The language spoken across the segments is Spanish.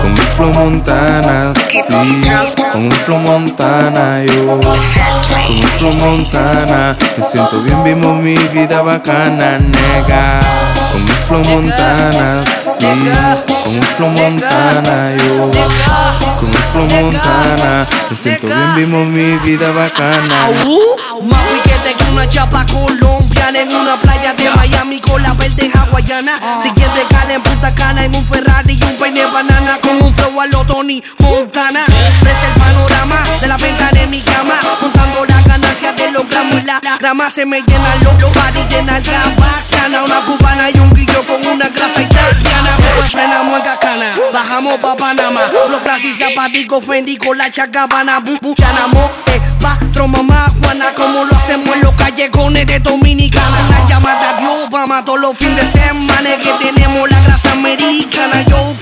con un flow Montana, sí, con un flow Montana, yo, con un flow Montana, me siento bien, vivo mi vida bacana, nega, con un flow Montana, sí, con un flow Montana, yo, con un flow Montana, me siento bien, vivo mi vida bacana. Más piquete que una chapa colombiana en una playa de Miami con la verde hawaiana. Siguiente cala en Punta Tony Montana. Ves el panorama de la ventana en mi cama, contando la ganancia de los gramos y la, grama se me llena los lo body llena el bacana. Una cubana y un guillo con una grasa italiana. Después frenamos en Cacana, bajamos pa' Panamá. Los clases zapaticos Fendi con la chacabana. Bu, bu, chanamo, eh, patrón, mamá, Juana, como lo hacemos en los callejones de Dominicana. La llamada de Obama todos los fines de semana que tenemos la grasa americana. Yo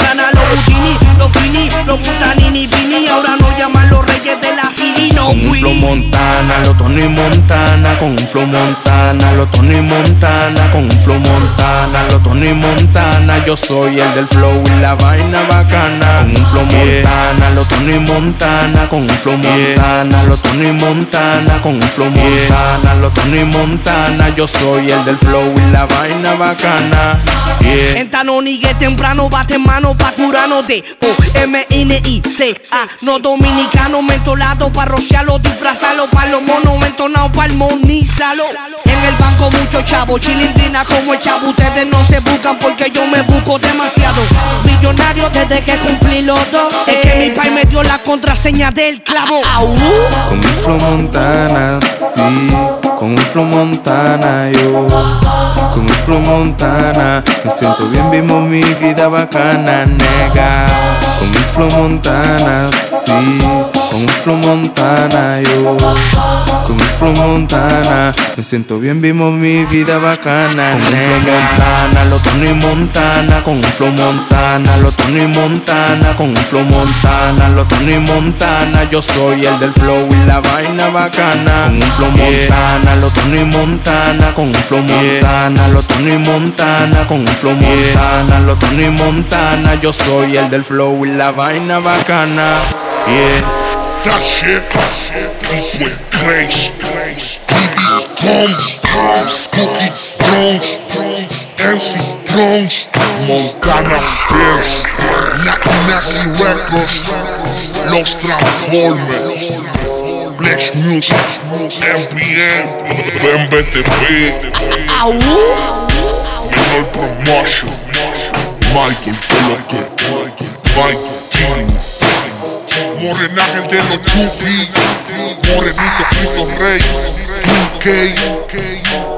Con un flow. Montana, los Tony Montana, con un flow Montana, los Tony Montana, con un flow Montana, los Tony Montana, yo soy el del flow y la vaina bacana. Con un flow Montana, los Tony Montana, con un flow Montana, los Tony Montana, con un flow Montana, los Tony Montana, yo soy el del flow y la vaina bacana. Yeah. En Tanonigue temprano bate mano pa' curano de O-M-N-I-C-A No dominicano mentolado pa' rociarlo, disfrazarlo pa' los monos entonados pa' armonizarlo En el banco mucho chavo, chilindrina como el chavo. Ustedes no se buscan porque yo me busco demasiado. Millonario desde que cumplí los dos Es que mi país me dio la contraseña del clavo. Au. Con un flow Montana, sí, con un flow Montana, yo, con un flow Montana, me siento bien, vivo mi vida bacana, nega. Con un flow Montana, sí, con un flow Montana, yo, con un flow Montana, me siento bien, vivo mi vida bacana, nega. Montana, los Tony Montana, con un flow Montana, los Tony Montana, con un flow Montana, los Tony Montana, yo soy el del flow y la vaina bacana. Con un flow Montana, los Tony Montana, con un flow Montana, los Tony Montana, con un flow Montana, los Tony Montana, yo soy el del flow y la vaina bacana. Yeah. that shit. We went crazy. DB Bombs, Bombs, Cookie Bombs, MC Bombs, Montana Spears, Naki Naki Records, Los Transformers. Flex Music, MPM, BMBTV, AU, Menor Promotion, Michael Coloque, Michael Timo. Tino. Morenaje de los Chucky, Morenito Pito Rey, 2K,